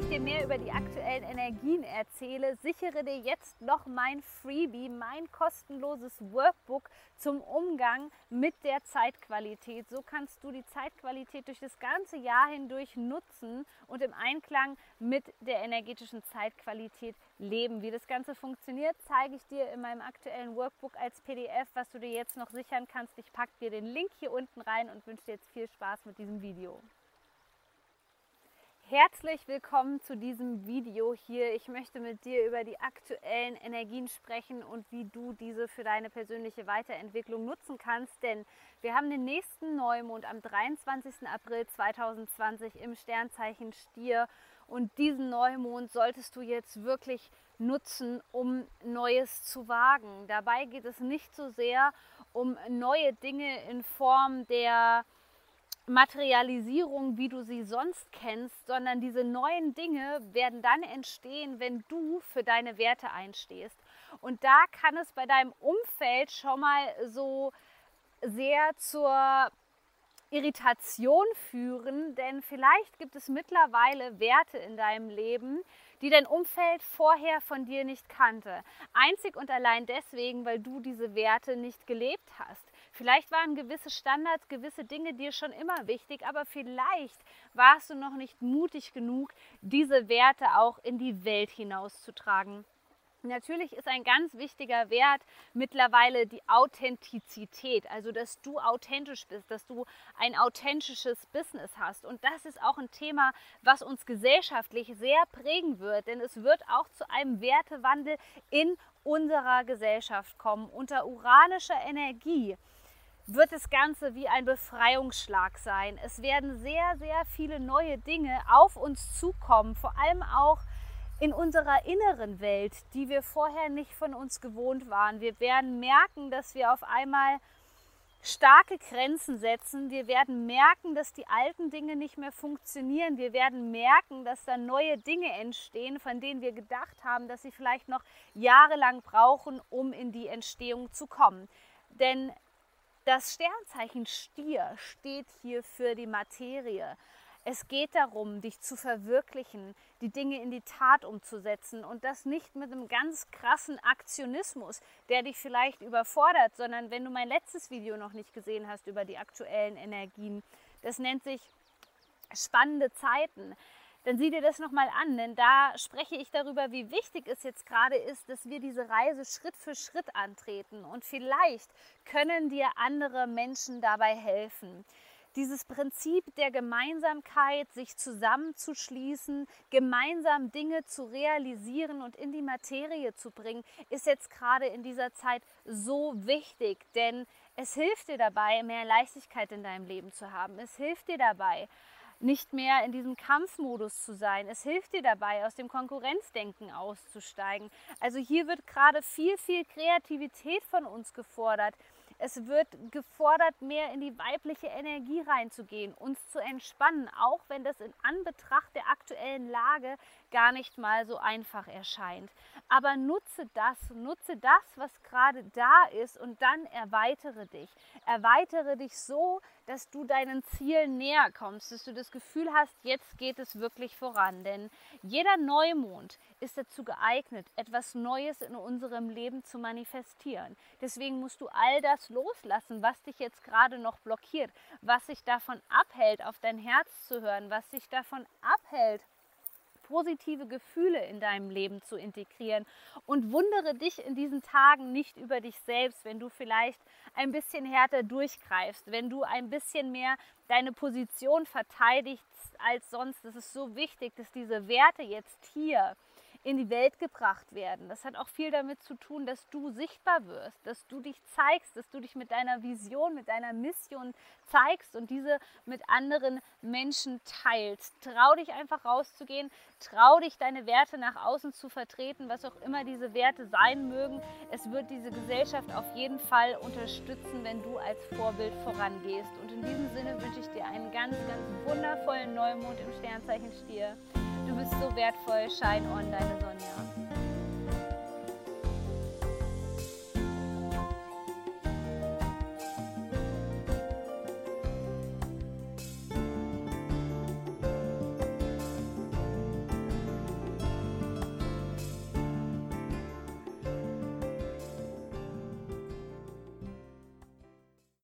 Ich dir mehr über die aktuellen Energien erzähle, sichere dir jetzt noch mein Freebie, mein kostenloses Workbook zum Umgang mit der Zeitqualität. So kannst du die Zeitqualität durch das ganze Jahr hindurch nutzen und im Einklang mit der energetischen Zeitqualität leben. Wie das Ganze funktioniert, zeige ich dir in meinem aktuellen Workbook als PDF, was du dir jetzt noch sichern kannst. Ich packe dir den Link hier unten rein und wünsche dir jetzt viel Spaß mit diesem Video. Herzlich willkommen zu diesem Video hier. Ich möchte mit dir über die aktuellen Energien sprechen und wie du diese für deine persönliche Weiterentwicklung nutzen kannst. Denn wir haben den nächsten Neumond am 23. April 2020 im Sternzeichen Stier. Und diesen Neumond solltest du jetzt wirklich nutzen, um Neues zu wagen. Dabei geht es nicht so sehr um neue Dinge in Form der Materialisierung, wie du sie sonst kennst, sondern diese neuen Dinge werden dann entstehen, wenn du für deine Werte einstehst. Und da kann es bei deinem Umfeld schon mal so sehr zur Irritation führen, denn vielleicht gibt es mittlerweile Werte in deinem Leben, die dein Umfeld vorher von dir nicht kannte. Einzig und allein deswegen, weil du diese Werte nicht gelebt hast. Vielleicht waren gewisse Standards, gewisse Dinge dir schon immer wichtig, aber vielleicht warst du noch nicht mutig genug, diese Werte auch in die Welt hinauszutragen. Natürlich ist ein ganz wichtiger Wert mittlerweile die Authentizität, also dass du authentisch bist, dass du ein authentisches Business hast. Und das ist auch ein Thema, was uns gesellschaftlich sehr prägen wird, denn es wird auch zu einem Wertewandel in unserer Gesellschaft kommen. Unter uranischer Energie wird das Ganze wie ein Befreiungsschlag sein. Es werden sehr, sehr viele neue Dinge auf uns zukommen, vor allem auch in unserer inneren Welt, die wir vorher nicht von uns gewohnt waren. Wir werden merken, dass wir auf einmal starke Grenzen setzen. Wir werden merken, dass die alten Dinge nicht mehr funktionieren. Wir werden merken, dass da neue Dinge entstehen, von denen wir gedacht haben, dass sie vielleicht noch jahrelang brauchen, um in die Entstehung zu kommen. Denn das Sternzeichen Stier steht hier für die Materie. Es geht darum, dich zu verwirklichen, die Dinge in die Tat umzusetzen und das nicht mit einem ganz krassen Aktionismus, der dich vielleicht überfordert, sondern wenn du mein letztes Video noch nicht gesehen hast über die aktuellen Energien, das nennt sich spannende Zeiten dann sieh dir das nochmal an, denn da spreche ich darüber, wie wichtig es jetzt gerade ist, dass wir diese Reise Schritt für Schritt antreten. Und vielleicht können dir andere Menschen dabei helfen. Dieses Prinzip der Gemeinsamkeit, sich zusammenzuschließen, gemeinsam Dinge zu realisieren und in die Materie zu bringen, ist jetzt gerade in dieser Zeit so wichtig, denn es hilft dir dabei, mehr Leichtigkeit in deinem Leben zu haben. Es hilft dir dabei, nicht mehr in diesem Kampfmodus zu sein. Es hilft dir dabei, aus dem Konkurrenzdenken auszusteigen. Also hier wird gerade viel, viel Kreativität von uns gefordert. Es wird gefordert, mehr in die weibliche Energie reinzugehen, uns zu entspannen, auch wenn das in Anbetracht der aktuellen Lage gar nicht mal so einfach erscheint. Aber nutze das, nutze das, was gerade da ist und dann erweitere dich. Erweitere dich so, dass du deinen Zielen näher kommst, dass du das Gefühl hast, jetzt geht es wirklich voran. Denn jeder Neumond ist dazu geeignet, etwas Neues in unserem Leben zu manifestieren. Deswegen musst du all das loslassen, was dich jetzt gerade noch blockiert, was sich davon abhält, auf dein Herz zu hören, was sich davon abhält, positive Gefühle in deinem Leben zu integrieren. Und wundere dich in diesen Tagen nicht über dich selbst, wenn du vielleicht ein bisschen härter durchgreifst, wenn du ein bisschen mehr deine Position verteidigst als sonst. Es ist so wichtig, dass diese Werte jetzt hier in die Welt gebracht werden. Das hat auch viel damit zu tun, dass du sichtbar wirst, dass du dich zeigst, dass du dich mit deiner Vision, mit deiner Mission zeigst und diese mit anderen Menschen teilst. Trau dich einfach rauszugehen, trau dich deine Werte nach außen zu vertreten, was auch immer diese Werte sein mögen. Es wird diese Gesellschaft auf jeden Fall unterstützen, wenn du als Vorbild vorangehst. Und in diesem Sinne wünsche ich dir einen ganz, ganz wundervollen Neumond im Sternzeichen Stier. Du bist so wertvoll. Shine on, deine Sonja.